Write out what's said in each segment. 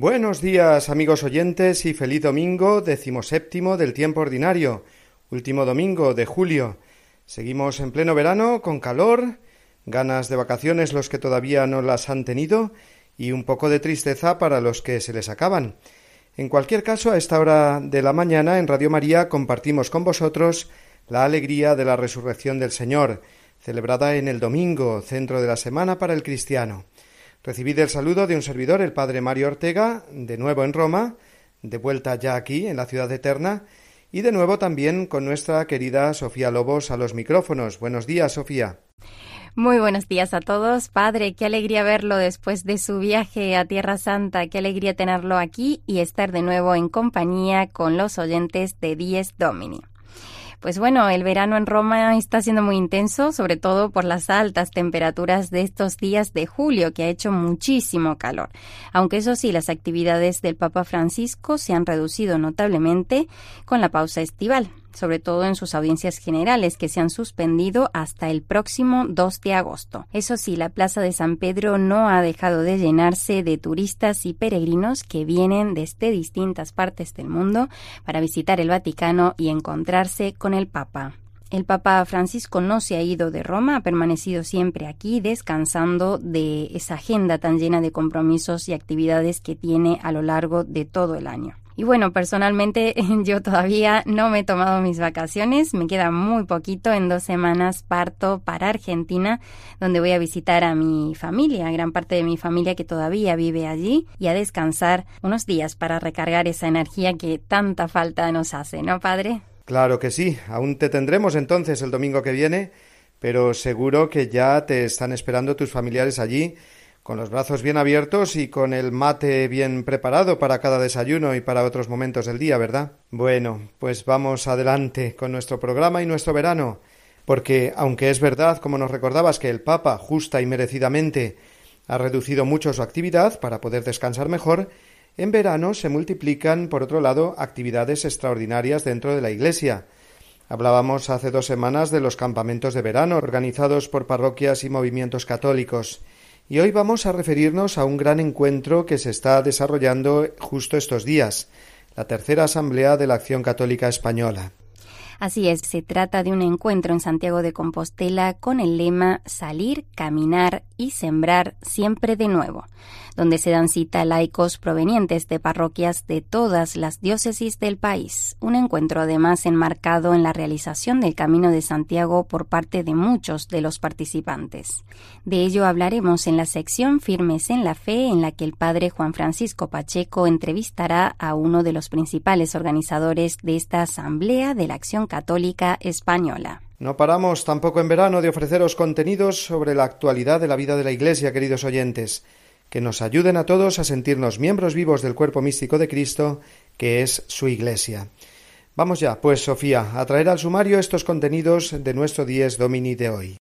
Buenos días amigos oyentes y feliz domingo decimoséptimo del tiempo ordinario, último domingo de julio. Seguimos en pleno verano, con calor, ganas de vacaciones los que todavía no las han tenido y un poco de tristeza para los que se les acaban. En cualquier caso, a esta hora de la mañana en Radio María compartimos con vosotros la alegría de la resurrección del Señor, celebrada en el domingo, centro de la semana para el cristiano. Recibid el saludo de un servidor, el padre Mario Ortega, de nuevo en Roma, de vuelta ya aquí, en la ciudad eterna, y de nuevo también con nuestra querida Sofía Lobos a los micrófonos. Buenos días, Sofía. Muy buenos días a todos. Padre, qué alegría verlo después de su viaje a Tierra Santa, qué alegría tenerlo aquí y estar de nuevo en compañía con los oyentes de Dies Domini. Pues bueno, el verano en Roma está siendo muy intenso, sobre todo por las altas temperaturas de estos días de julio, que ha hecho muchísimo calor. Aunque eso sí, las actividades del Papa Francisco se han reducido notablemente con la pausa estival sobre todo en sus audiencias generales que se han suspendido hasta el próximo 2 de agosto. Eso sí, la Plaza de San Pedro no ha dejado de llenarse de turistas y peregrinos que vienen desde distintas partes del mundo para visitar el Vaticano y encontrarse con el Papa. El Papa Francisco no se ha ido de Roma, ha permanecido siempre aquí descansando de esa agenda tan llena de compromisos y actividades que tiene a lo largo de todo el año. Y bueno, personalmente yo todavía no me he tomado mis vacaciones, me queda muy poquito, en dos semanas parto para Argentina, donde voy a visitar a mi familia, gran parte de mi familia que todavía vive allí, y a descansar unos días para recargar esa energía que tanta falta nos hace, ¿no, padre? Claro que sí, aún te tendremos entonces el domingo que viene, pero seguro que ya te están esperando tus familiares allí con los brazos bien abiertos y con el mate bien preparado para cada desayuno y para otros momentos del día, ¿verdad? Bueno, pues vamos adelante con nuestro programa y nuestro verano, porque aunque es verdad, como nos recordabas, que el Papa, justa y merecidamente, ha reducido mucho su actividad para poder descansar mejor, en verano se multiplican, por otro lado, actividades extraordinarias dentro de la Iglesia. Hablábamos hace dos semanas de los campamentos de verano organizados por parroquias y movimientos católicos. Y hoy vamos a referirnos a un gran encuentro que se está desarrollando justo estos días, la tercera Asamblea de la Acción Católica Española. Así es, se trata de un encuentro en Santiago de Compostela con el lema Salir, caminar y sembrar siempre de nuevo donde se dan cita laicos provenientes de parroquias de todas las diócesis del país. Un encuentro además enmarcado en la realización del Camino de Santiago por parte de muchos de los participantes. De ello hablaremos en la sección Firmes en la Fe, en la que el padre Juan Francisco Pacheco entrevistará a uno de los principales organizadores de esta Asamblea de la Acción Católica Española. No paramos tampoco en verano de ofreceros contenidos sobre la actualidad de la vida de la Iglesia, queridos oyentes que nos ayuden a todos a sentirnos miembros vivos del cuerpo místico de Cristo, que es su Iglesia. Vamos ya, pues, Sofía, a traer al sumario estos contenidos de nuestro Dies Domini de hoy.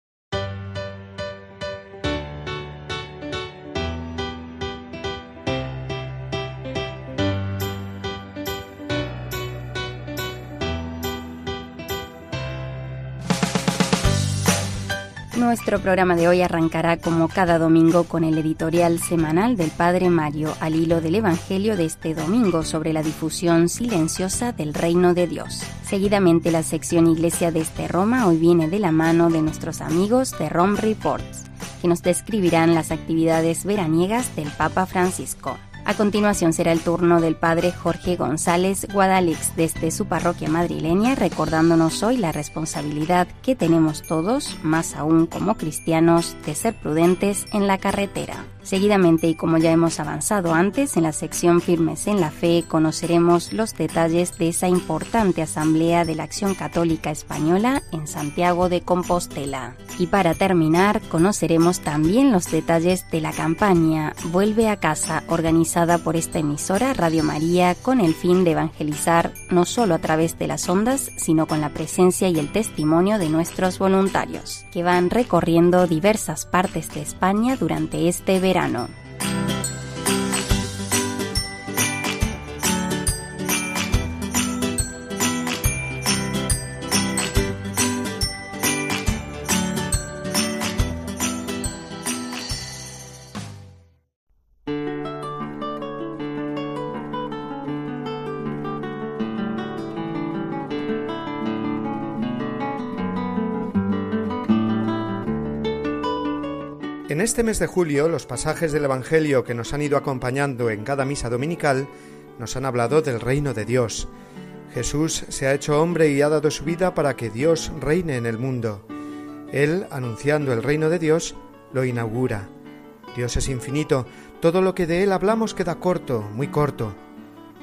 Nuestro programa de hoy arrancará como cada domingo con el editorial semanal del Padre Mario al hilo del Evangelio de este domingo sobre la difusión silenciosa del reino de Dios. Seguidamente la sección Iglesia desde este Roma hoy viene de la mano de nuestros amigos de Rome Reports, que nos describirán las actividades veraniegas del Papa Francisco. A continuación será el turno del padre Jorge González Guadalix desde su parroquia madrileña, recordándonos hoy la responsabilidad que tenemos todos, más aún como cristianos, de ser prudentes en la carretera. Seguidamente, y como ya hemos avanzado antes, en la sección Firmes en la Fe conoceremos los detalles de esa importante asamblea de la Acción Católica Española en Santiago de Compostela. Y para terminar, conoceremos también los detalles de la campaña Vuelve a casa, organizada por esta emisora Radio María con el fin de evangelizar no solo a través de las ondas, sino con la presencia y el testimonio de nuestros voluntarios, que van recorriendo diversas partes de España durante este verano verano. Este mes de julio, los pasajes del Evangelio que nos han ido acompañando en cada misa dominical nos han hablado del reino de Dios. Jesús se ha hecho hombre y ha dado su vida para que Dios reine en el mundo. Él, anunciando el reino de Dios, lo inaugura. Dios es infinito, todo lo que de Él hablamos queda corto, muy corto.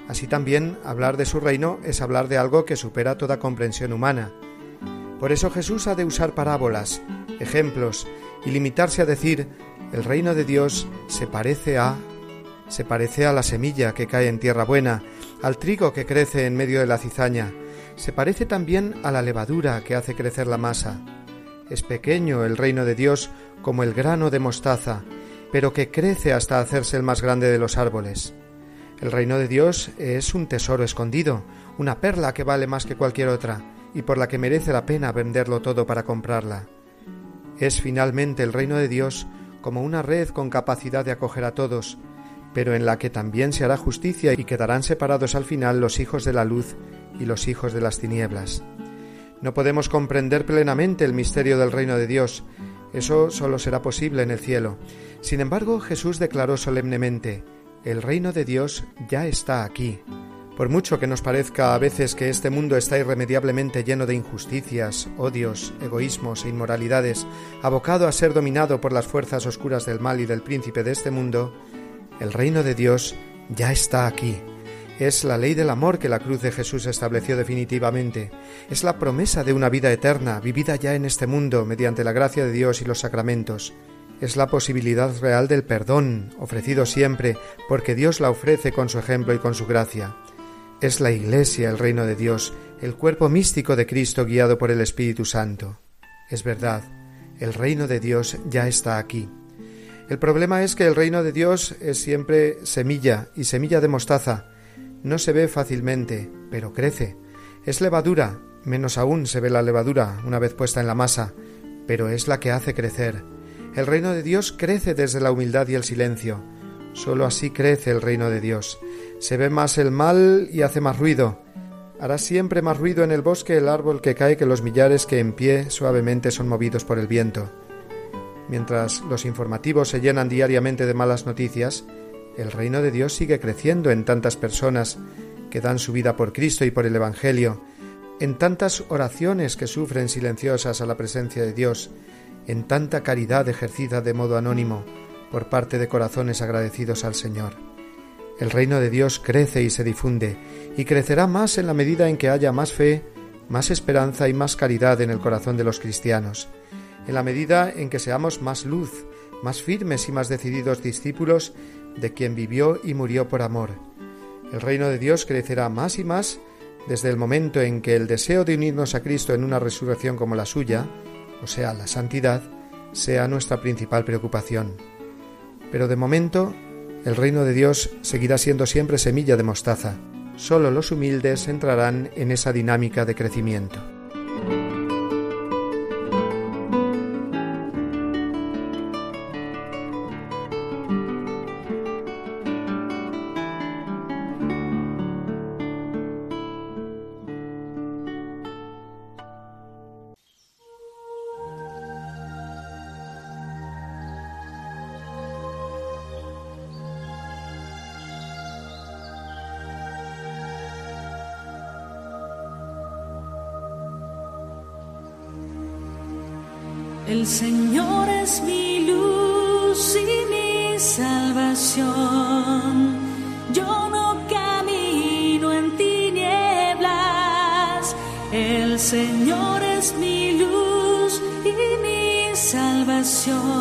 Así también hablar de su reino es hablar de algo que supera toda comprensión humana. Por eso Jesús ha de usar parábolas, ejemplos, y limitarse a decir el reino de Dios se parece a se parece a la semilla que cae en tierra buena, al trigo que crece en medio de la cizaña, se parece también a la levadura que hace crecer la masa. Es pequeño el reino de Dios como el grano de mostaza, pero que crece hasta hacerse el más grande de los árboles. El reino de Dios es un tesoro escondido, una perla que vale más que cualquier otra, y por la que merece la pena venderlo todo para comprarla. Es finalmente el reino de Dios como una red con capacidad de acoger a todos, pero en la que también se hará justicia y quedarán separados al final los hijos de la luz y los hijos de las tinieblas. No podemos comprender plenamente el misterio del reino de Dios, eso solo será posible en el cielo. Sin embargo, Jesús declaró solemnemente, el reino de Dios ya está aquí. Por mucho que nos parezca a veces que este mundo está irremediablemente lleno de injusticias, odios, egoísmos e inmoralidades, abocado a ser dominado por las fuerzas oscuras del mal y del príncipe de este mundo, el reino de Dios ya está aquí. Es la ley del amor que la cruz de Jesús estableció definitivamente. Es la promesa de una vida eterna, vivida ya en este mundo mediante la gracia de Dios y los sacramentos. Es la posibilidad real del perdón, ofrecido siempre, porque Dios la ofrece con su ejemplo y con su gracia. Es la Iglesia el reino de Dios, el cuerpo místico de Cristo guiado por el Espíritu Santo. Es verdad, el reino de Dios ya está aquí. El problema es que el reino de Dios es siempre semilla y semilla de mostaza. No se ve fácilmente, pero crece. Es levadura, menos aún se ve la levadura una vez puesta en la masa, pero es la que hace crecer. El reino de Dios crece desde la humildad y el silencio. Solo así crece el reino de Dios. Se ve más el mal y hace más ruido. Hará siempre más ruido en el bosque el árbol que cae que los millares que en pie suavemente son movidos por el viento. Mientras los informativos se llenan diariamente de malas noticias, el reino de Dios sigue creciendo en tantas personas que dan su vida por Cristo y por el Evangelio, en tantas oraciones que sufren silenciosas a la presencia de Dios, en tanta caridad ejercida de modo anónimo por parte de corazones agradecidos al Señor. El reino de Dios crece y se difunde, y crecerá más en la medida en que haya más fe, más esperanza y más caridad en el corazón de los cristianos, en la medida en que seamos más luz, más firmes y más decididos discípulos de quien vivió y murió por amor. El reino de Dios crecerá más y más desde el momento en que el deseo de unirnos a Cristo en una resurrección como la suya, o sea, la santidad, sea nuestra principal preocupación. Pero de momento el reino de Dios seguirá siendo siempre semilla de mostaza. Solo los humildes entrarán en esa dinámica de crecimiento. El Señor es mi luz y mi salvación. Yo no camino en tinieblas, el Señor es mi luz y mi salvación.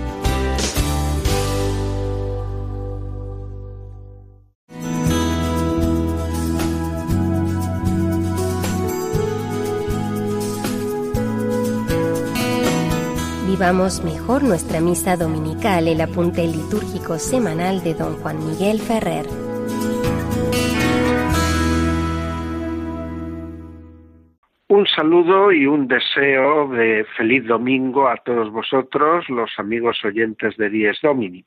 Vivamos mejor nuestra misa dominical, el apunte litúrgico semanal de don Juan Miguel Ferrer. Un saludo y un deseo de feliz domingo a todos vosotros, los amigos oyentes de Dies Domini.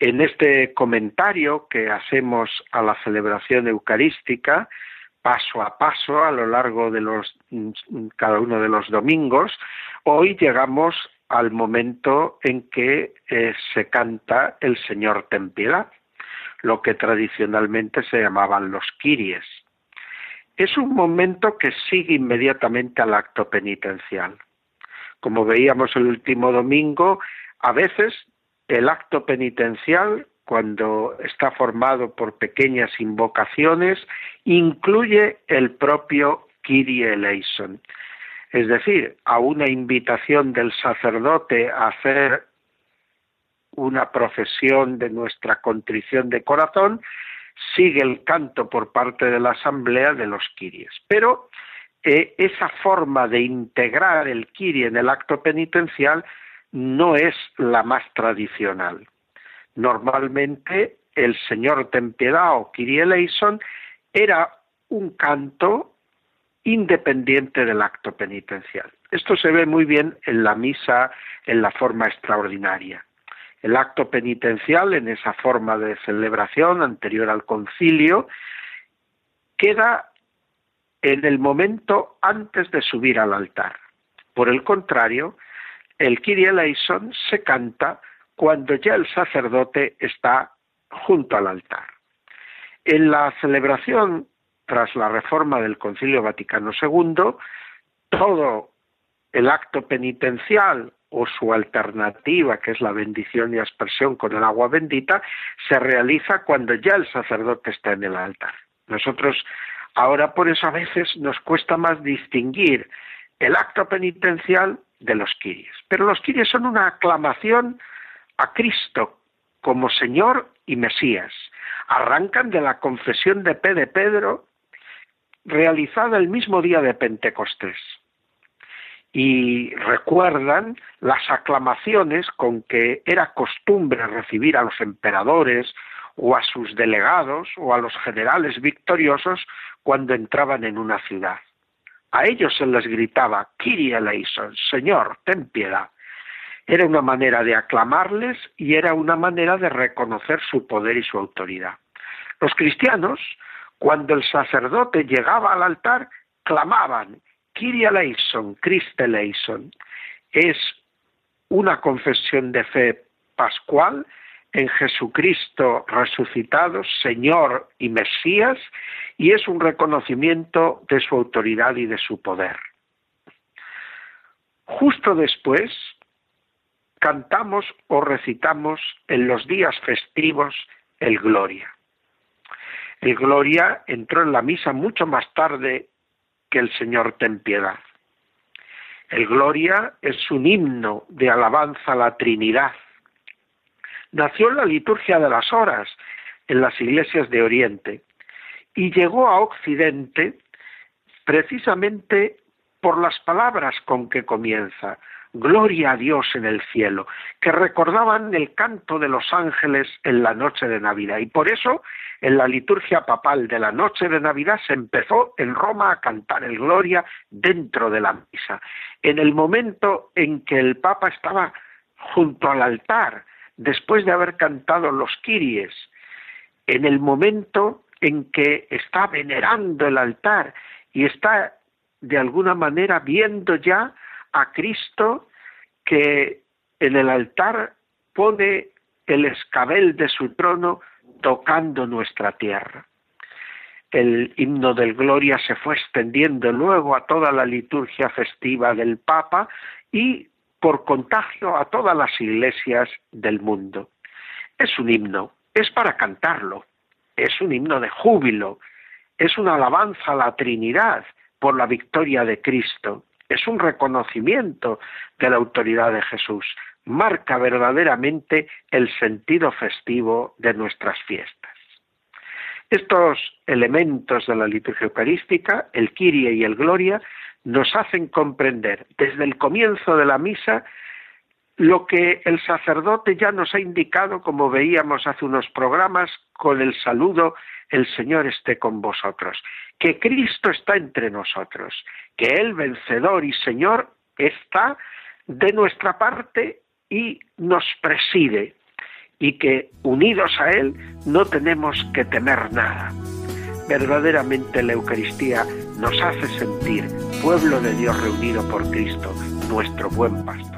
En este comentario que hacemos a la celebración eucarística, paso a paso a lo largo de los cada uno de los domingos, hoy llegamos al momento en que eh, se canta el Señor ten lo que tradicionalmente se llamaban los kiries. Es un momento que sigue inmediatamente al acto penitencial. Como veíamos el último domingo, a veces el acto penitencial, cuando está formado por pequeñas invocaciones, incluye el propio Kyrie eleison. Es decir, a una invitación del sacerdote a hacer una profesión de nuestra contrición de corazón, sigue el canto por parte de la asamblea de los kiries. Pero eh, esa forma de integrar el kirie en el acto penitencial no es la más tradicional. Normalmente el Señor ten piedad o Kyrie eleison era un canto independiente del acto penitencial. Esto se ve muy bien en la misa en la forma extraordinaria. El acto penitencial, en esa forma de celebración anterior al concilio, queda en el momento antes de subir al altar. Por el contrario, el Kyrie eleison se canta cuando ya el sacerdote está junto al altar. En la celebración tras la reforma del Concilio Vaticano II, todo el acto penitencial o su alternativa, que es la bendición y aspersión con el agua bendita, se realiza cuando ya el sacerdote está en el altar. Nosotros ahora por eso a veces nos cuesta más distinguir el acto penitencial de los kiries. Pero los kiries son una aclamación a Cristo como Señor y Mesías. Arrancan de la confesión de P de Pedro realizada el mismo día de Pentecostés. Y recuerdan las aclamaciones con que era costumbre recibir a los emperadores o a sus delegados o a los generales victoriosos cuando entraban en una ciudad. A ellos se les gritaba, Kyrie eleison, Señor, ten piedad. Era una manera de aclamarles y era una manera de reconocer su poder y su autoridad. Los cristianos cuando el sacerdote llegaba al altar, clamaban, Kyrie eleison, Christe eleison. Es una confesión de fe pascual en Jesucristo resucitado, Señor y Mesías, y es un reconocimiento de su autoridad y de su poder. Justo después cantamos o recitamos en los días festivos el Gloria. El Gloria entró en la misa mucho más tarde que el Señor ten piedad. El Gloria es un himno de alabanza a la Trinidad. Nació en la liturgia de las horas en las iglesias de Oriente y llegó a Occidente precisamente por las palabras con que comienza, Gloria a Dios en el cielo, que recordaban el canto de los ángeles en la noche de Navidad. Y por eso, en la liturgia papal de la noche de Navidad se empezó en Roma a cantar el Gloria dentro de la misa. En el momento en que el Papa estaba junto al altar, después de haber cantado los Kiries, en el momento en que está venerando el altar y está de alguna manera viendo ya a Cristo que en el altar pone el escabel de su trono tocando nuestra tierra. El himno del Gloria se fue extendiendo luego a toda la liturgia festiva del Papa y por contagio a todas las iglesias del mundo. Es un himno, es para cantarlo, es un himno de júbilo, es una alabanza a la Trinidad por la victoria de Cristo, es un reconocimiento de la autoridad de Jesús, marca verdaderamente el sentido festivo de nuestras fiestas. Estos elementos de la liturgia eucarística, el Kyrie y el Gloria, nos hacen comprender desde el comienzo de la misa lo que el sacerdote ya nos ha indicado, como veíamos hace unos programas, con el saludo, el Señor esté con vosotros, que Cristo está entre nosotros, que Él, vencedor y Señor, está de nuestra parte y nos preside, y que unidos a Él no tenemos que temer nada. Verdaderamente la Eucaristía nos hace sentir pueblo de Dios reunido por Cristo, nuestro buen pastor.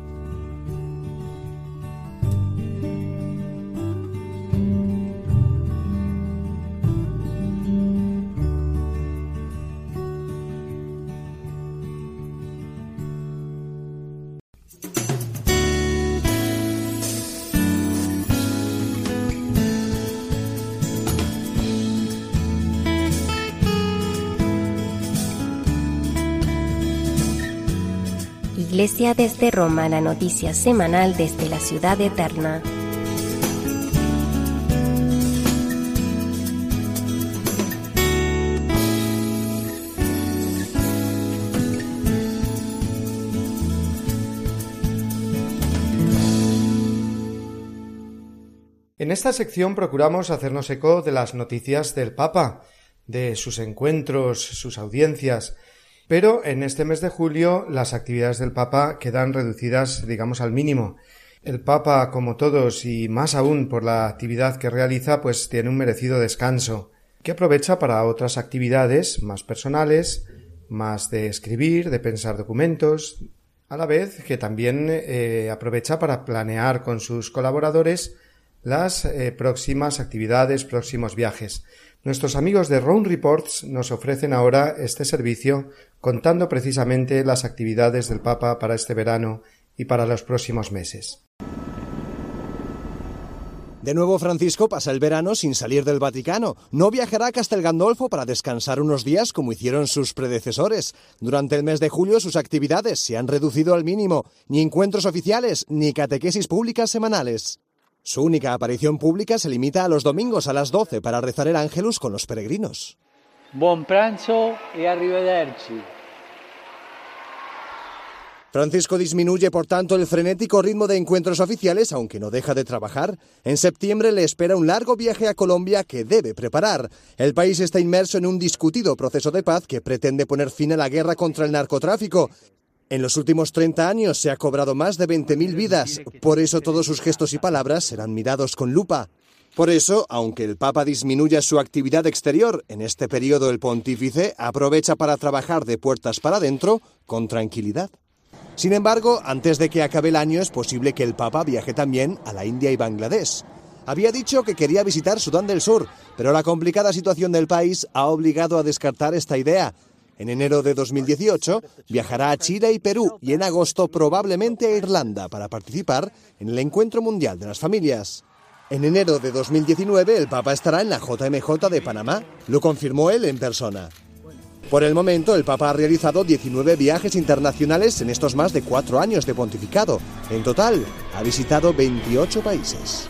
Desde Roma, la noticia semanal desde la ciudad eterna. En esta sección procuramos hacernos eco de las noticias del Papa, de sus encuentros, sus audiencias, pero en este mes de julio las actividades del Papa quedan reducidas, digamos, al mínimo. El Papa, como todos, y más aún por la actividad que realiza, pues tiene un merecido descanso, que aprovecha para otras actividades más personales, más de escribir, de pensar documentos, a la vez que también eh, aprovecha para planear con sus colaboradores las eh, próximas actividades, próximos viajes. Nuestros amigos de Round Reports nos ofrecen ahora este servicio contando precisamente las actividades del Papa para este verano y para los próximos meses. De nuevo Francisco pasa el verano sin salir del Vaticano. No viajará a Castel Gandolfo para descansar unos días como hicieron sus predecesores. Durante el mes de julio sus actividades se han reducido al mínimo, ni encuentros oficiales, ni catequesis públicas semanales. Su única aparición pública se limita a los domingos a las 12 para rezar el ángelus con los peregrinos. Buen pranzo y arrivederci. Francisco disminuye, por tanto, el frenético ritmo de encuentros oficiales, aunque no deja de trabajar. En septiembre le espera un largo viaje a Colombia que debe preparar. El país está inmerso en un discutido proceso de paz que pretende poner fin a la guerra contra el narcotráfico en los últimos 30 años se ha cobrado más de 20.000 vidas, por eso todos sus gestos y palabras serán mirados con lupa. Por eso, aunque el Papa disminuya su actividad exterior, en este periodo el pontífice aprovecha para trabajar de puertas para adentro con tranquilidad. Sin embargo, antes de que acabe el año es posible que el Papa viaje también a la India y Bangladesh. Había dicho que quería visitar Sudán del Sur, pero la complicada situación del país ha obligado a descartar esta idea, en enero de 2018 viajará a Chile y Perú y en agosto probablemente a Irlanda para participar en el Encuentro Mundial de las Familias. En enero de 2019 el Papa estará en la JMJ de Panamá, lo confirmó él en persona. Por el momento, el Papa ha realizado 19 viajes internacionales en estos más de cuatro años de pontificado. En total, ha visitado 28 países.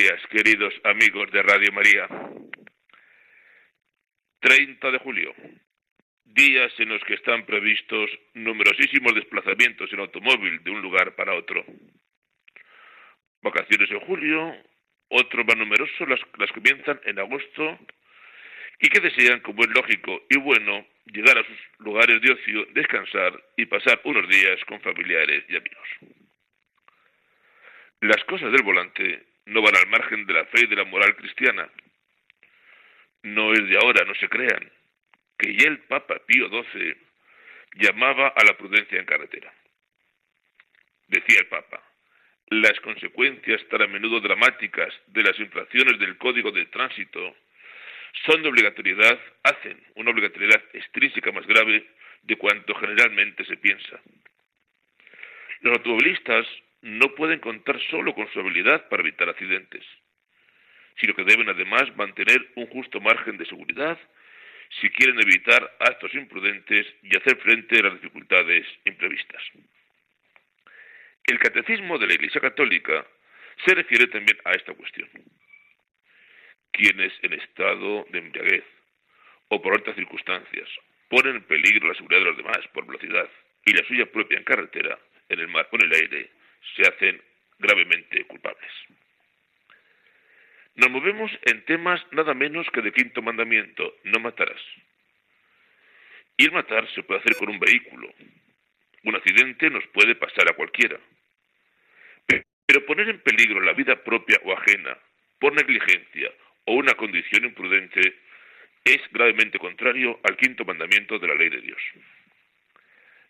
Días, queridos amigos de Radio María. 30 de julio, días en los que están previstos numerosísimos desplazamientos en automóvil de un lugar para otro. Vacaciones en julio, otros más numerosos las, las comienzan en agosto y que desean, como es lógico y bueno, llegar a sus lugares de ocio, descansar y pasar unos días con familiares y amigos. Las cosas del volante no van al margen de la fe y de la moral cristiana. No es de ahora, no se crean, que ya el Papa Pío XII llamaba a la prudencia en carretera. Decía el Papa, las consecuencias tan a menudo dramáticas de las infracciones del Código de Tránsito son de obligatoriedad, hacen una obligatoriedad extrínseca más grave de cuanto generalmente se piensa. Los automovilistas no pueden contar solo con su habilidad para evitar accidentes, sino que deben además mantener un justo margen de seguridad si quieren evitar actos imprudentes y hacer frente a las dificultades imprevistas. El catecismo de la Iglesia Católica se refiere también a esta cuestión. Quienes en estado de embriaguez o por otras circunstancias ponen en peligro la seguridad de los demás por velocidad y la suya propia en carretera, en el mar o en el aire, se hacen gravemente culpables. Nos movemos en temas nada menos que de quinto mandamiento, no matarás. Y el matar se puede hacer con un vehículo. Un accidente nos puede pasar a cualquiera. Pero poner en peligro la vida propia o ajena por negligencia o una condición imprudente es gravemente contrario al quinto mandamiento de la ley de Dios.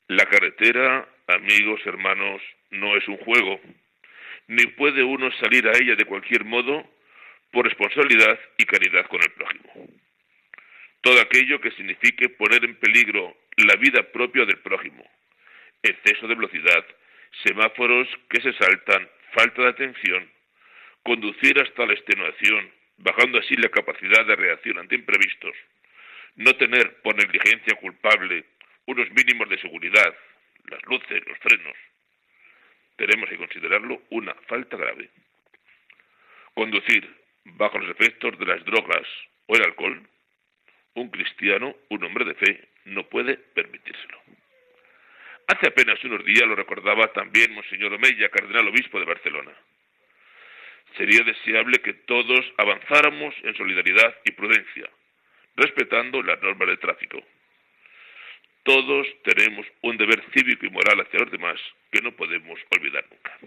La carretera, amigos, hermanos, no es un juego, ni puede uno salir a ella de cualquier modo por responsabilidad y caridad con el prójimo. Todo aquello que signifique poner en peligro la vida propia del prójimo, exceso de velocidad, semáforos que se saltan, falta de atención, conducir hasta la extenuación, bajando así la capacidad de reacción ante imprevistos, no tener por negligencia culpable unos mínimos de seguridad, las luces, los frenos, tenemos que considerarlo una falta grave. Conducir bajo los efectos de las drogas o el alcohol, un cristiano, un hombre de fe, no puede permitírselo. Hace apenas unos días lo recordaba también Monseñor Omeya, cardenal obispo de Barcelona. Sería deseable que todos avanzáramos en solidaridad y prudencia, respetando las normas de tráfico. Todos tenemos un deber cívico y moral hacia los demás que no podemos olvidar nunca.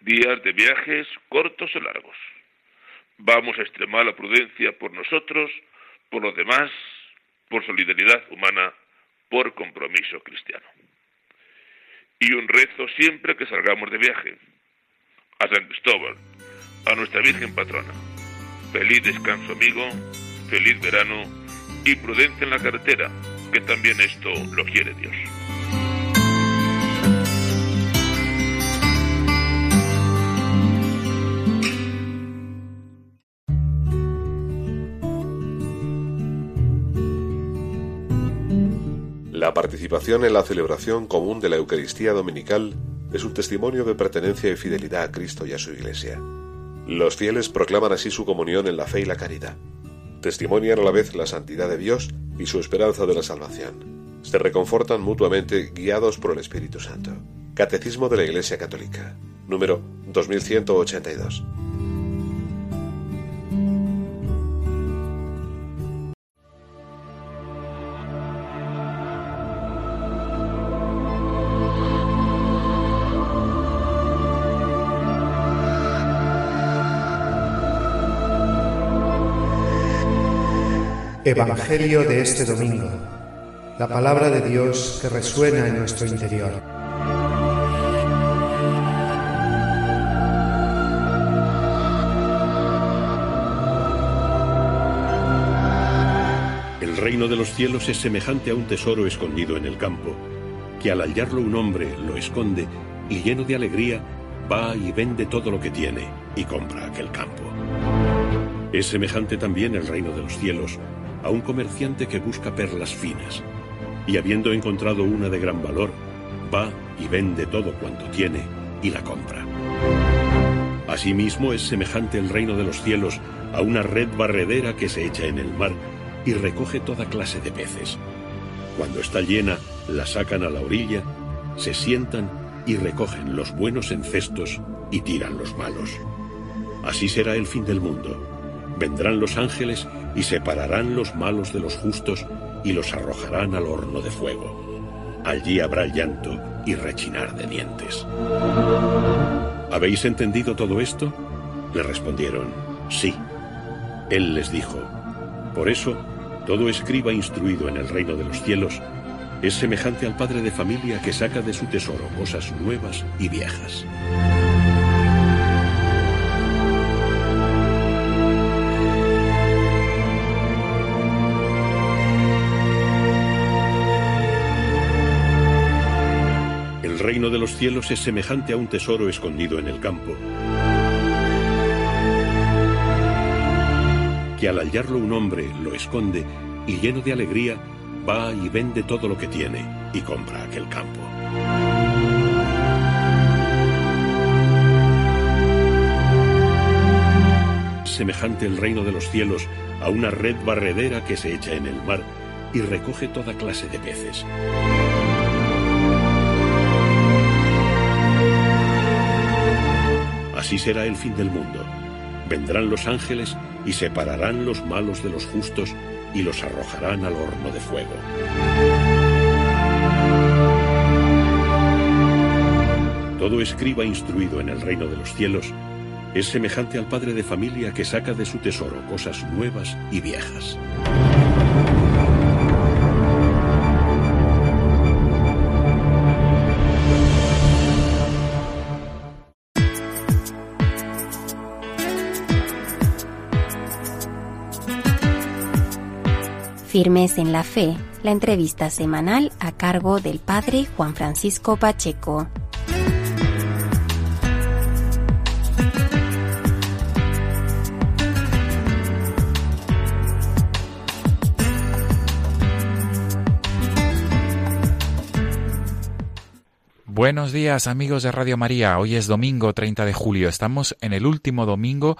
Días de viajes cortos o largos. Vamos a extremar la prudencia por nosotros, por los demás, por solidaridad humana, por compromiso cristiano. Y un rezo siempre que salgamos de viaje. A San Cristóbal, a nuestra Virgen Patrona. Feliz descanso amigo, feliz verano y prudencia en la carretera, que también esto lo quiere Dios. La participación en la celebración común de la Eucaristía Dominical es un testimonio de pertenencia y fidelidad a Cristo y a su Iglesia. Los fieles proclaman así su comunión en la fe y la caridad. Testimonian a la vez la santidad de Dios y su esperanza de la salvación. Se reconfortan mutuamente guiados por el Espíritu Santo. Catecismo de la Iglesia Católica, número 2182. Evangelio de este domingo. La palabra de Dios que resuena en nuestro interior. El reino de los cielos es semejante a un tesoro escondido en el campo, que al hallarlo un hombre lo esconde y lleno de alegría va y vende todo lo que tiene y compra aquel campo. Es semejante también el reino de los cielos a un comerciante que busca perlas finas, y habiendo encontrado una de gran valor, va y vende todo cuanto tiene y la compra. Asimismo es semejante el reino de los cielos a una red barredera que se echa en el mar y recoge toda clase de peces. Cuando está llena, la sacan a la orilla, se sientan y recogen los buenos en cestos y tiran los malos. Así será el fin del mundo. Vendrán los ángeles y separarán los malos de los justos y los arrojarán al horno de fuego. Allí habrá llanto y rechinar de dientes. ¿Habéis entendido todo esto? Le respondieron, sí. Él les dijo, por eso, todo escriba instruido en el reino de los cielos es semejante al padre de familia que saca de su tesoro cosas nuevas y viejas. Reino de los cielos es semejante a un tesoro escondido en el campo, que al hallarlo un hombre lo esconde y lleno de alegría va y vende todo lo que tiene y compra aquel campo. Semejante el reino de los cielos a una red barredera que se echa en el mar y recoge toda clase de peces. Así será el fin del mundo. Vendrán los ángeles y separarán los malos de los justos y los arrojarán al horno de fuego. Todo escriba instruido en el reino de los cielos es semejante al padre de familia que saca de su tesoro cosas nuevas y viejas. Firmes en la Fe, la entrevista semanal a cargo del Padre Juan Francisco Pacheco. Buenos días amigos de Radio María, hoy es domingo 30 de julio, estamos en el último domingo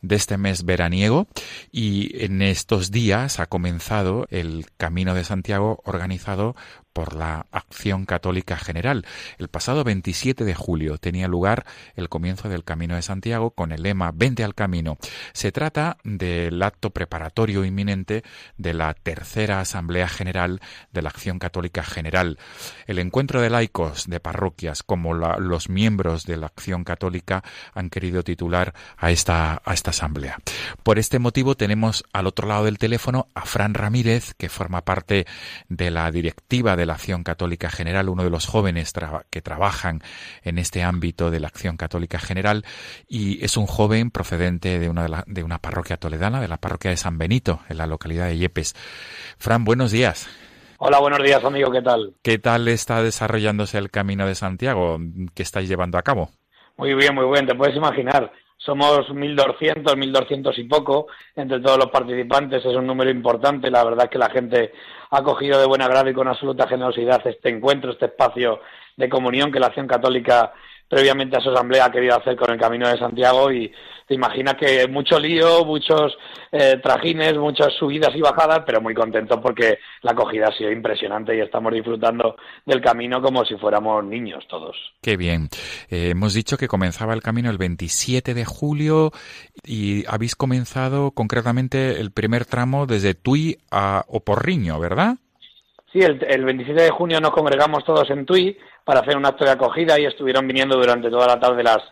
de este mes veraniego y en estos días ha comenzado el Camino de Santiago organizado por la Acción Católica General. El pasado 27 de julio tenía lugar el comienzo del Camino de Santiago con el lema Vente al Camino. Se trata del acto preparatorio inminente de la tercera Asamblea General de la Acción Católica General. El encuentro de laicos de parroquias como los miembros de la Acción Católica han querido titular a esta, asamblea. Por este motivo tenemos al otro lado del teléfono a Fran Ramírez, que forma parte de la directiva de la Acción Católica General, uno de los jóvenes que trabajan en este ámbito de la Acción Católica General y es un joven procedente de una, de, una parroquia toledana, de la parroquia de San Benito, en la localidad de Yepes. Fran, buenos días. Hola, buenos días, amigo, ¿qué tal? ¿Qué tal está desarrollándose el Camino de Santiago que estáis llevando a cabo? Muy bien, muy bien, te puedes imaginar. Somos 1.200, 1.200 y poco entre todos los participantes, es un número importante. La verdad es que la gente ha acogido de buen agrado y con absoluta generosidad este encuentro, este espacio de comunión que la Acción Católica previamente a su asamblea ha querido hacer con el Camino de Santiago y te imaginas que mucho lío, muchos eh, trajines, muchas subidas y bajadas, pero muy contentos porque la acogida ha sido impresionante y estamos disfrutando del camino como si fuéramos niños todos. Qué bien. Eh, hemos dicho que comenzaba el camino el 27 de julio y habéis comenzado concretamente el primer tramo desde Tui a Oporriño, ¿verdad? Sí, el, el 27 de junio nos congregamos todos en Tui para hacer un acto de acogida y estuvieron viniendo durante toda la tarde las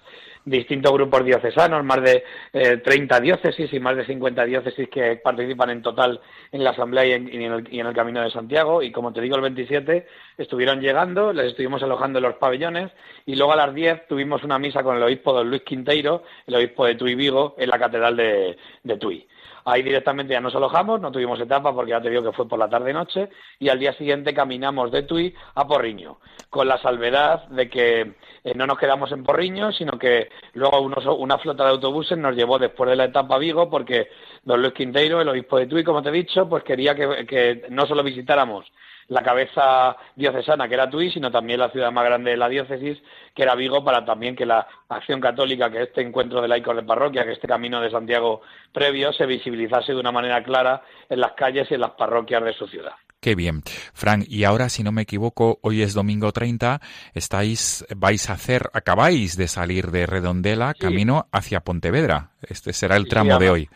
distintos grupos diocesanos, más de 30 eh, diócesis y más de 50 diócesis que participan en total en la Asamblea y en, el, y en, el, Camino de Santiago. Y como te digo, el 27 estuvieron llegando, les estuvimos alojando en los pabellones y luego a las 10 tuvimos una misa con el obispo don Luis Quinteiro, el obispo de Tui Vigo, en la Catedral de, de Tui. Ahí directamente ya nos alojamos, no tuvimos etapa porque ya te digo que fue por la tarde-noche y al día siguiente caminamos de Tui a Porriño, con la salvedad de que eh, no nos quedamos en Porriño, sino que luego una flota de autobuses nos llevó después de la etapa a Vigo porque don Luis Quinteiro, el obispo de Tui, como te he dicho, pues quería que no solo visitáramos la cabeza diocesana, que era Tui, sino también la ciudad más grande de la diócesis, que era Vigo, para también que la acción católica, que este encuentro de laicos de parroquia, que este camino de Santiago previo, se visibilizase de una manera clara en las calles y en las parroquias de su ciudad. Qué bien. Frank, y ahora, si no me equivoco, hoy es domingo 30, estáis, vais a hacer, acabáis de salir de Redondela, camino hacia Pontevedra. Este será el tramo de hoy.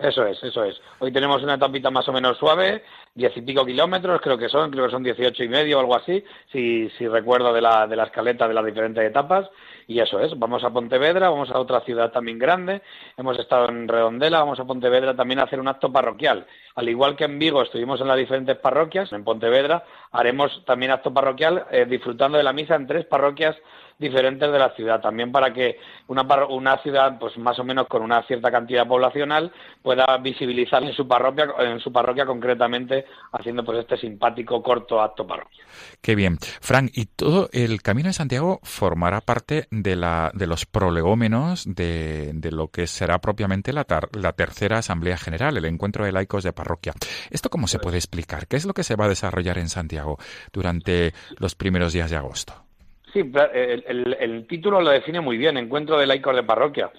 Eso es, eso es. Hoy tenemos una tapita más o menos suave, diez y pico kilómetros, creo que son, creo que son dieciocho y medio o algo así, si, si recuerdo de la, de la escaleta de las diferentes etapas. Y eso es, vamos a Pontevedra, vamos a otra ciudad también grande, hemos estado en Redondela, vamos a Pontevedra también a hacer un acto parroquial. Al igual que en Vigo estuvimos en las diferentes parroquias, en Pontevedra haremos también acto parroquial eh, disfrutando de la misa en tres parroquias diferentes de la ciudad, también para que una, una ciudad, pues más o menos con una cierta cantidad poblacional, pueda visibilizar en su parroquia, en su parroquia concretamente, haciendo pues este simpático corto acto parroquial. Qué bien. Frank, y todo el Camino de Santiago formará parte de, la, de los prolegómenos de, de lo que será propiamente la, la tercera Asamblea General, el encuentro de laicos de parroquia. ¿Esto cómo se puede explicar? ¿Qué es lo que se va a desarrollar en Santiago durante los primeros días de agosto? Sí, el, título lo define muy bien, Encuentro de laicos de parroquia.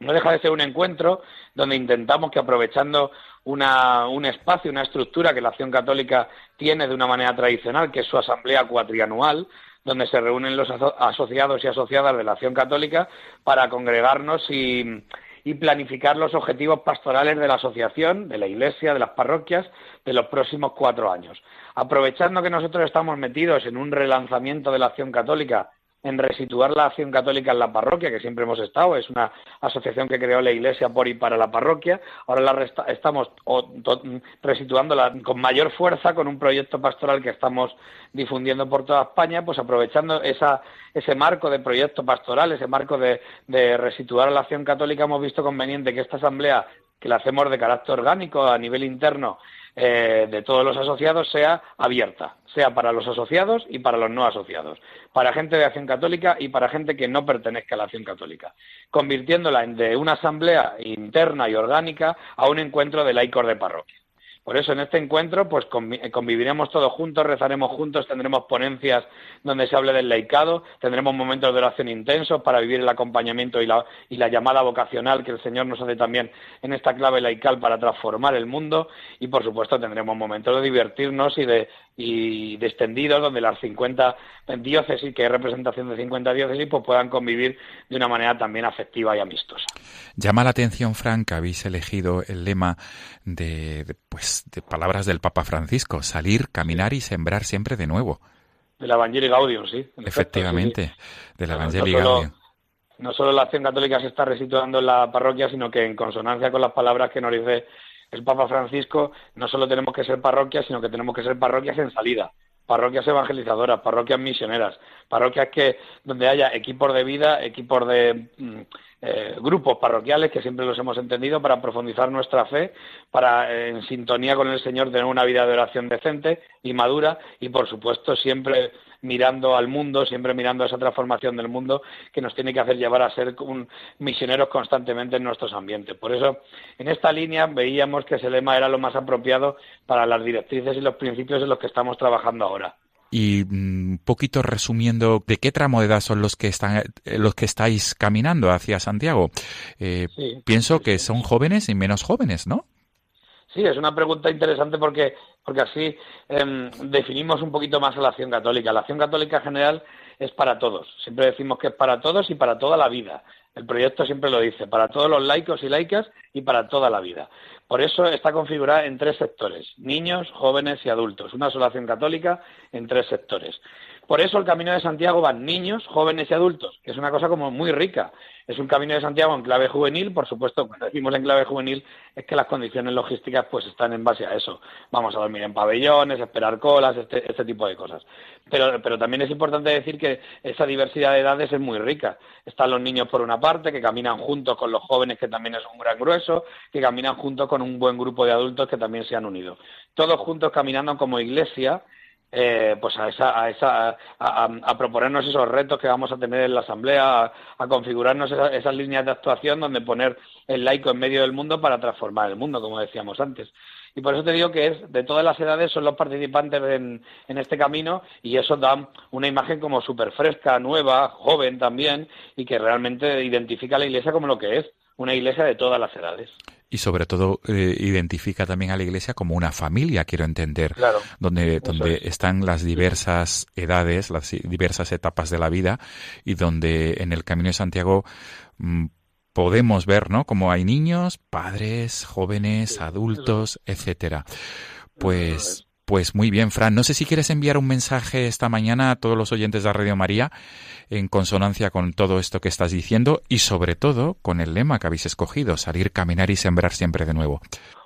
No deja de ser un encuentro donde intentamos que aprovechando una, un espacio, una estructura que la Acción Católica tiene de una manera tradicional, que es su asamblea cuatrianual, donde se reúnen los asociados y asociadas de la Acción Católica para congregarnos y planificar los objetivos pastorales de la asociación, de la iglesia, de las parroquias, de los próximos cuatro años. Aprovechando que nosotros estamos metidos en un relanzamiento de la acción católica en resituar la acción católica en la parroquia, que siempre hemos estado, es una asociación que creó la Iglesia por y para la parroquia, ahora la estamos resituándola con mayor fuerza con un proyecto pastoral que estamos difundiendo por toda España, pues aprovechando ese marco de proyecto pastoral, ese marco de, de resituar la acción católica, hemos visto conveniente que esta asamblea que la hacemos de carácter orgánico a nivel interno eh, de todos los asociados sea abierta, sea para los asociados y para los no asociados, para gente de acción católica y para gente que no pertenezca a la acción católica, convirtiéndola de una asamblea interna y orgánica a un encuentro de laicos de parroquia. Por eso en este encuentro pues eh, conviviremos todos juntos, rezaremos juntos, tendremos ponencias donde se hable del laicado, tendremos momentos de oración intensos para vivir el acompañamiento y la, y la llamada vocacional que el Señor nos hace también en esta clave laical para transformar el mundo. Y por supuesto tendremos momentos de divertirnos y de, y de extendidos donde las 50 diócesis, que hay representación de 50 diócesis, pues puedan convivir de una manera también afectiva y amistosa. Llama la atención, Frank, habéis elegido el lema de, pues, de palabras del Papa Francisco, salir, caminar y sembrar siempre de nuevo. Del Evangelio Gaudium, sí. Efectivamente, del Evangelio Gaudium. No solo la acción católica se está resituando en la parroquia, sino que en consonancia con las palabras que nos dice el Papa Francisco, no solo tenemos que ser parroquias, sino que tenemos que ser parroquias en salida, parroquias evangelizadoras, parroquias misioneras, parroquias que donde haya equipos de vida, equipos de mm, eh, grupos parroquiales que siempre los hemos entendido para profundizar nuestra fe, para eh, en sintonía con el Señor tener una vida de oración decente y madura y por supuesto siempre mirando al mundo, siempre mirando a esa transformación del mundo que nos tiene que hacer llevar a ser un, misioneros constantemente en nuestros ambientes. Por eso, en esta línea veíamos que ese lema era lo más apropiado para las directrices y los principios en los que estamos trabajando ahora. Y un mm, poquito resumiendo, ¿de qué tramo de edad son los que están, eh, los que estáis caminando hacia Santiago? Eh, pienso que son jóvenes y menos jóvenes, ¿no? Sí, es una pregunta interesante porque, porque así em, definimos un poquito más a la acción católica. La acción católica en general es para todos. Siempre decimos que es para todos y para toda la vida. El proyecto siempre lo dice, para todos los laicos y laicas y para toda la vida. Por eso está configurada en tres sectores, niños, jóvenes y adultos. Una sola acción católica en tres sectores. Por eso el Camino de Santiago van niños, jóvenes y adultos, que es una cosa como muy rica. Es un Camino de Santiago en clave juvenil, por supuesto, cuando decimos en clave juvenil es que las condiciones logísticas pues están en base a eso. Vamos a dormir en pabellones, esperar colas, este, este tipo de cosas. Pero, pero también es importante decir que esa diversidad de edades es muy rica. Están los niños por una parte, que caminan juntos con los jóvenes, que también es un gran grueso, que caminan juntos con un buen grupo de adultos que también se han unido. Todos juntos caminando como iglesia eh, pues a, esa, a, esa, a, proponernos esos retos que vamos a tener en la Asamblea, a, configurarnos esas líneas de actuación donde poner el laico en medio del mundo para transformar el mundo, como decíamos antes. Y por eso te digo que es de todas las edades son los participantes en, en este camino y eso da una imagen como súper fresca, nueva, joven también y que realmente identifica a la Iglesia como lo que es, una Iglesia de todas las edades y sobre todo eh, identifica también a la iglesia como una familia, quiero entender, donde, donde están las diversas edades, las diversas etapas de la vida y donde en el Camino de Santiago mm, podemos ver, ¿no? Como hay niños, padres, jóvenes, adultos, etcétera. Pues pues muy bien, Fran. No sé si quieres enviar un mensaje esta mañana a todos los oyentes de Radio María en consonancia con todo esto que estás diciendo y sobre todo con el lema que habéis escogido, salir, caminar y sembrar siempre de nuevo.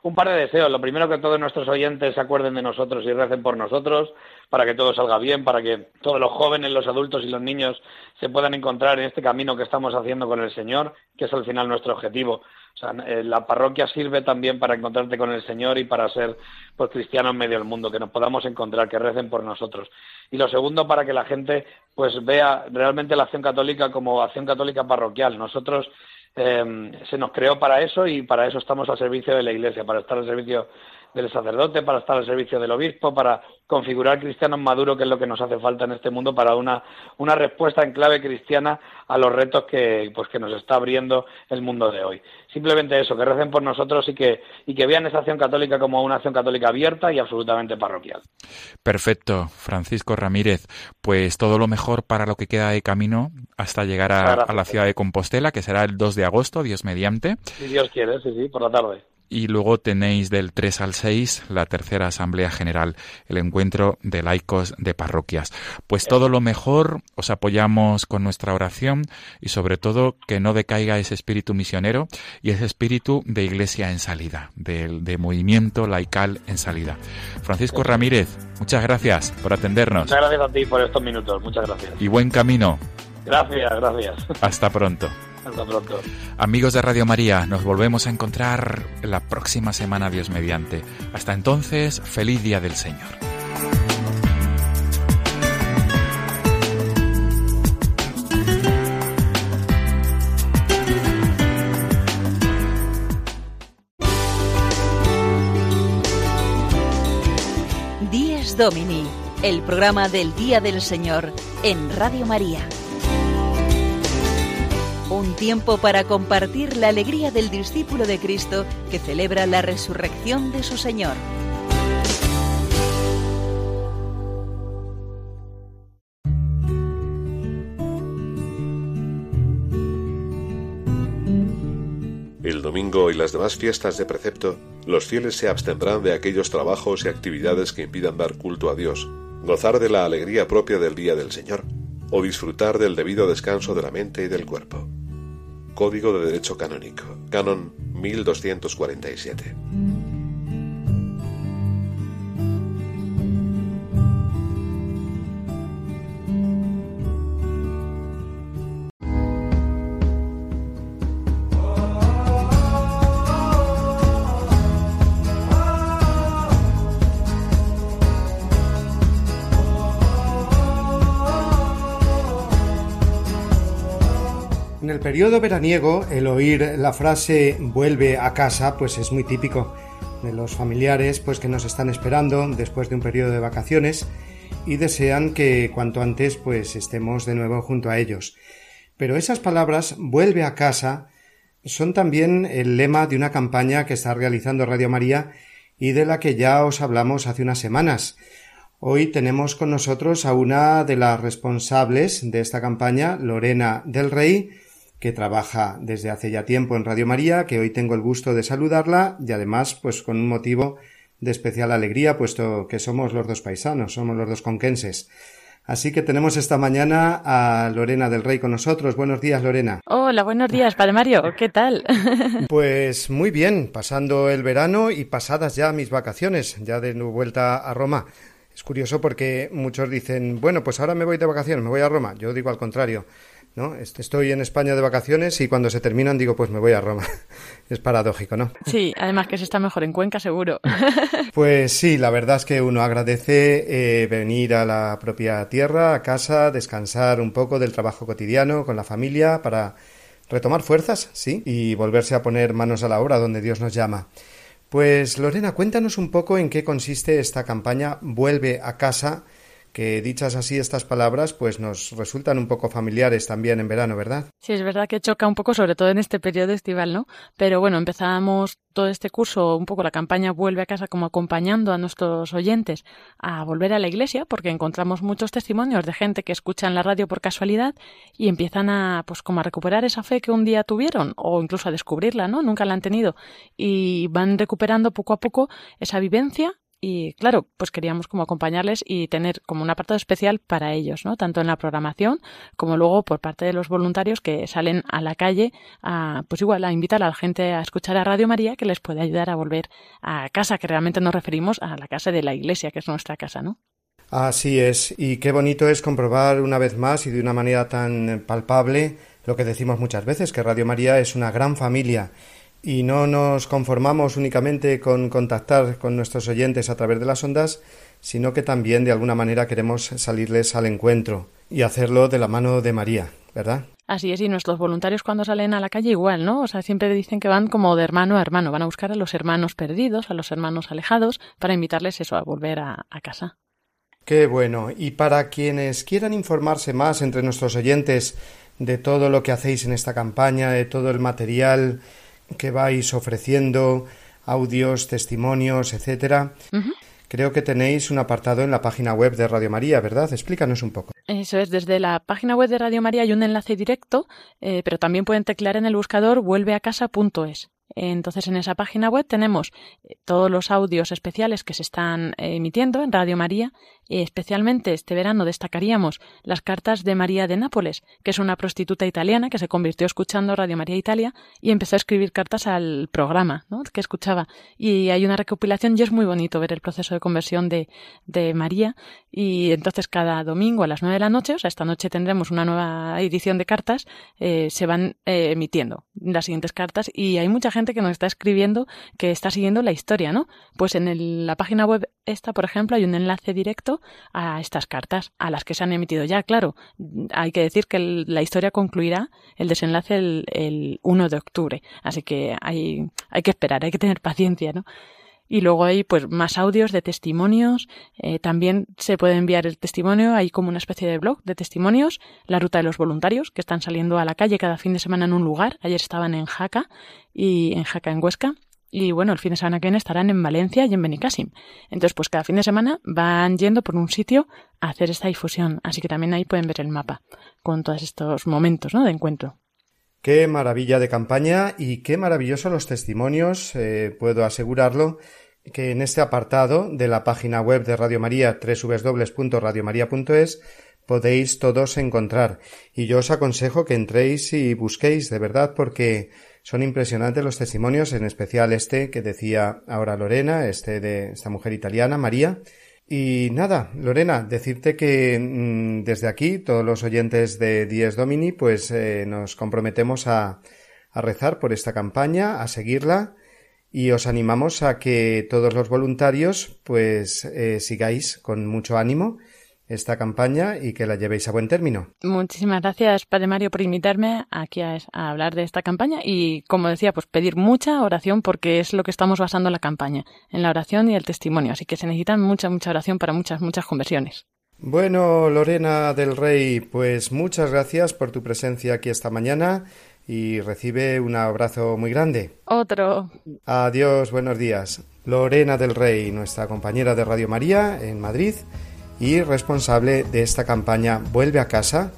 Un par de deseos. Lo primero que todos nuestros oyentes se acuerden de nosotros y recen por nosotros para que todo salga bien, para que todos los jóvenes, los adultos y los niños se puedan encontrar en este camino que estamos haciendo con el Señor, que es al final nuestro objetivo o sea, eh, la parroquia sirve también para encontrarte con el Señor y para ser pues, cristianos en medio del mundo, que nos podamos encontrar, que recen por nosotros. Y lo segundo, para que la gente pues vea realmente la acción católica como acción católica parroquial. Nosotros eh, se nos creó para eso y para eso estamos al servicio de la Iglesia, para estar al servicio del sacerdote, para estar al servicio del obispo, para configurar cristianos maduros, que es lo que nos hace falta en este mundo para una, una respuesta en clave cristiana a los retos que, pues, que nos está abriendo el mundo de hoy. Simplemente eso, que recen por nosotros y que, y que vean esa acción católica como una acción católica abierta y absolutamente parroquial. Perfecto, Francisco Ramírez. Pues todo lo mejor para lo que queda de camino hasta llegar a, a la ciudad de Compostela, que será el 2 de agosto, Dios mediante. Si Dios quiere, sí, sí, por la tarde y luego tenéis del 3 al 6 la tercera Asamblea General, el encuentro de laicos de parroquias. Pues todo lo mejor, os apoyamos con nuestra oración y sobre todo que no decaiga ese espíritu misionero y ese espíritu de iglesia en salida, de, de movimiento laical en salida. Francisco Ramírez, muchas gracias por atendernos. Muchas gracias a ti por estos minutos, muchas gracias. Y buen camino. Gracias, gracias. Hasta pronto. Hasta pronto. Amigos de Radio María, nos volvemos a encontrar la próxima semana, Dios mediante. Hasta entonces, feliz Día del Señor. Días Domini, el programa del Día del Señor en Radio María. Un tiempo para compartir la alegría del discípulo de Cristo que celebra la resurrección de su Señor. El domingo y las demás fiestas de precepto, los fieles se abstendrán de aquellos trabajos y actividades que impidan dar culto a Dios, gozar de la alegría propia del día del Señor, o disfrutar del debido descanso de la mente y del cuerpo. Código de Derecho Canónico, Canon 1247. Periodo veraniego, el oír la frase vuelve a casa, pues es muy típico de los familiares pues que nos están esperando después de un periodo de vacaciones y desean que cuanto antes pues estemos de nuevo junto a ellos. Pero esas palabras vuelve a casa son también el lema de una campaña que está realizando Radio María y de la que ya os hablamos hace unas semanas. Hoy tenemos con nosotros a una de las responsables de esta campaña, Lorena del Rey, que trabaja desde hace ya tiempo en Radio María, que hoy tengo el gusto de saludarla y además pues con un motivo de especial alegría, puesto que somos los dos paisanos, somos los dos conquenses. Así que tenemos esta mañana a Lorena del Rey con nosotros. Buenos días, Lorena. Hola, buenos días, Padre Mario. ¿Qué tal? Pues muy bien, pasando el verano y pasadas ya mis vacaciones, ya de vuelta a Roma. Es curioso porque muchos dicen, bueno, pues ahora me voy de vacaciones, me voy a Roma. Yo digo al contrario. ¿No? Estoy en España de vacaciones y cuando se terminan digo, pues me voy a Roma. Es paradójico, ¿no? Sí, además que se está mejor en Cuenca, seguro. Pues sí, la verdad es que uno agradece eh, venir a la propia tierra, a casa, descansar un poco del trabajo cotidiano con la familia para retomar fuerzas, sí, y volverse a poner manos a la obra donde Dios nos llama. Pues Lorena, cuéntanos un poco en qué consiste esta campaña Vuelve a casa que dichas así estas palabras pues nos resultan un poco familiares también en verano, ¿verdad? Sí, es verdad que choca un poco, sobre todo en este periodo estival, ¿no? Pero bueno, empezamos todo este curso, un poco la campaña Vuelve a casa como acompañando a nuestros oyentes a volver a la iglesia, porque encontramos muchos testimonios de gente que escuchan la radio por casualidad y empiezan a, pues como a recuperar esa fe que un día tuvieron o incluso a descubrirla, ¿no? Nunca la han tenido y van recuperando poco a poco esa vivencia y claro, pues queríamos como acompañarles y tener como un apartado especial para ellos, ¿no? Tanto en la programación como luego por parte de los voluntarios que salen a la calle a, pues igual, a invitar a la gente a escuchar a Radio María que les puede ayudar a volver a casa, que realmente nos referimos a la casa de la iglesia, que es nuestra casa, ¿no? Así es, y qué bonito es comprobar una vez más y de una manera tan palpable lo que decimos muchas veces, que Radio María es una gran familia y no nos conformamos únicamente con contactar con nuestros oyentes a través de las ondas, sino que también de alguna manera queremos salirles al encuentro y hacerlo de la mano de María, ¿verdad? Así es, y nuestros voluntarios cuando salen a la calle igual, ¿no? O sea, siempre dicen que van como de hermano a hermano, van a buscar a los hermanos perdidos, a los hermanos alejados, para invitarles eso, a volver a, a casa. Qué bueno. Y para quienes quieran informarse más entre nuestros oyentes de todo lo que hacéis en esta campaña, de todo el material que vais ofreciendo, audios, testimonios, etcétera, creo que tenéis un apartado en la página web de Radio María, ¿verdad? Explícanos un poco. Eso es, desde la página web de Radio María hay un enlace directo, eh, pero también pueden teclear en el buscador vuelveacasa.es. Entonces, en esa página web tenemos eh, todos los audios especiales que se están eh, emitiendo en Radio María. Especialmente este verano destacaríamos las cartas de María de Nápoles, que es una prostituta italiana que se convirtió escuchando Radio María Italia y empezó a escribir cartas al programa que escuchaba. Y hay una recopilación y es muy bonito ver el proceso de conversión de, de María. Y entonces cada domingo a las nueve de la noche, o sea, esta noche tendremos una nueva edición de cartas, eh, se van emitiendo las siguientes cartas y hay mucha gente que nos está escribiendo que está siguiendo la historia, ¿no? Pues en la página web esta, por ejemplo, hay un enlace directo a estas cartas, a las que se han emitido ya. Claro, hay que decir que la historia concluirá el desenlace el, el 1 de octubre, así que hay, hay que esperar, hay que tener paciencia, ¿no? y luego hay pues más audios de testimonios. Eh, también se puede enviar el testimonio, hay como una especie de blog de testimonios, la ruta de los voluntarios que están saliendo a la calle cada fin de semana en un lugar. Ayer estaban en Jaca y en Jaca en Huesca. Y bueno, el fin de semana que viene estarán en Valencia y en Benicassim. Entonces, pues cada fin de semana van yendo por un sitio a hacer esta difusión. Así que también ahí pueden ver el mapa con todos estos momentos ¿no? de encuentro. Qué maravilla de campaña y qué maravillosos los testimonios, eh, puedo asegurarlo, que en este apartado de la página web de Radio María, www.radiomaria.es, podéis todos encontrar. Y yo os aconsejo que entréis y busquéis de verdad porque son impresionantes los testimonios, en especial este que decía ahora Lorena, este de esta mujer italiana, María, y nada, Lorena, decirte que mm, desde aquí, todos los oyentes de Dies Domini, pues eh, nos comprometemos a, rezar por esta campaña, a seguirla y os animamos a que todos los voluntarios pues eh, sigáis con mucho ánimo esta campaña y que la llevéis a buen término. Muchísimas gracias, Padre Mario, por invitarme aquí a, hablar de esta campaña y, como decía, pues pedir mucha oración porque es lo que estamos basando la campaña, en la oración y el testimonio. Así que se necesita mucha, mucha oración para muchas, muchas conversiones. Bueno, Lorena del Rey, pues muchas gracias por tu presencia aquí esta mañana y recibe un abrazo muy grande. Otro. Adiós, buenos días. Lorena del Rey, nuestra compañera de Radio María en Madrid y responsable de esta campaña Vuelve a casa,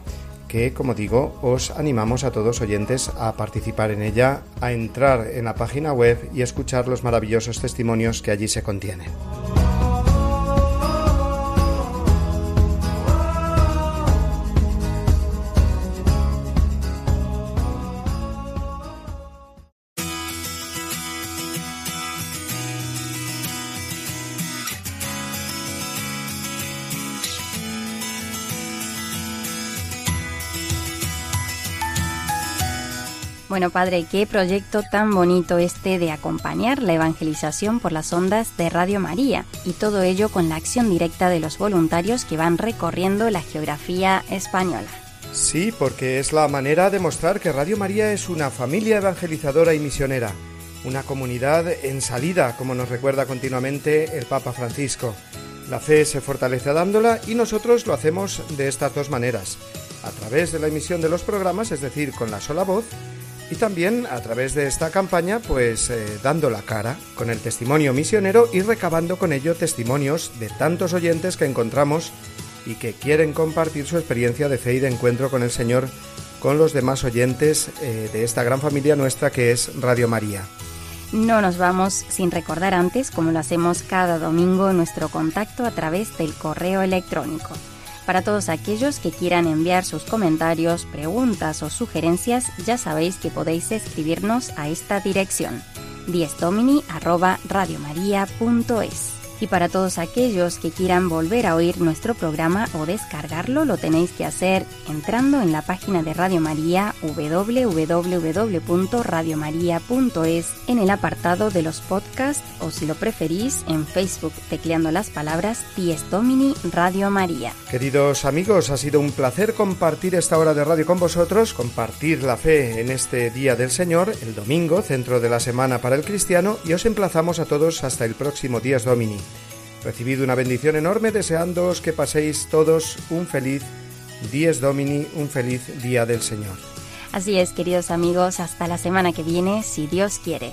que como digo os animamos a todos oyentes a participar en ella, a entrar en la página web y escuchar los maravillosos testimonios que allí se contienen. Bueno, padre, qué proyecto tan bonito este de acompañar la evangelización por las ondas de Radio María y todo ello con la acción directa de los voluntarios que van recorriendo la geografía española. Sí, porque es la manera de mostrar que Radio María es una familia evangelizadora y misionera, una comunidad en salida, como nos recuerda continuamente el Papa Francisco. La fe se fortalece dándola y nosotros lo hacemos de estas dos maneras, a través de la emisión de los programas, es decir, con la sola voz, y también a través de esta campaña pues eh, dando la cara con el testimonio misionero y recabando con ello testimonios de tantos oyentes que encontramos y que quieren compartir su experiencia de fe y de encuentro con el Señor con los demás oyentes eh, de esta gran familia nuestra que es Radio María. No nos vamos sin recordar antes, como lo hacemos cada domingo, nuestro contacto a través del correo electrónico para todos aquellos que quieran enviar sus comentarios, preguntas o sugerencias, ya sabéis que podéis escribirnos a esta dirección. Y para todos aquellos que quieran volver a oír nuestro programa o descargarlo, lo tenéis que hacer entrando en la página de Radio María www.radiomaria.es en el apartado de los podcasts o si lo preferís en Facebook tecleando las palabras Dies Domini Radio María. Queridos amigos, ha sido un placer compartir esta hora de radio con vosotros, compartir la fe en este Día del Señor, el domingo, centro de la semana para el cristiano, y os emplazamos a todos hasta el próximo Dies Domini. Recibid una bendición enorme deseándoos que paséis todos un feliz Dies Domini, un feliz Día del Señor. Así es, queridos amigos, hasta la semana que viene, si Dios quiere.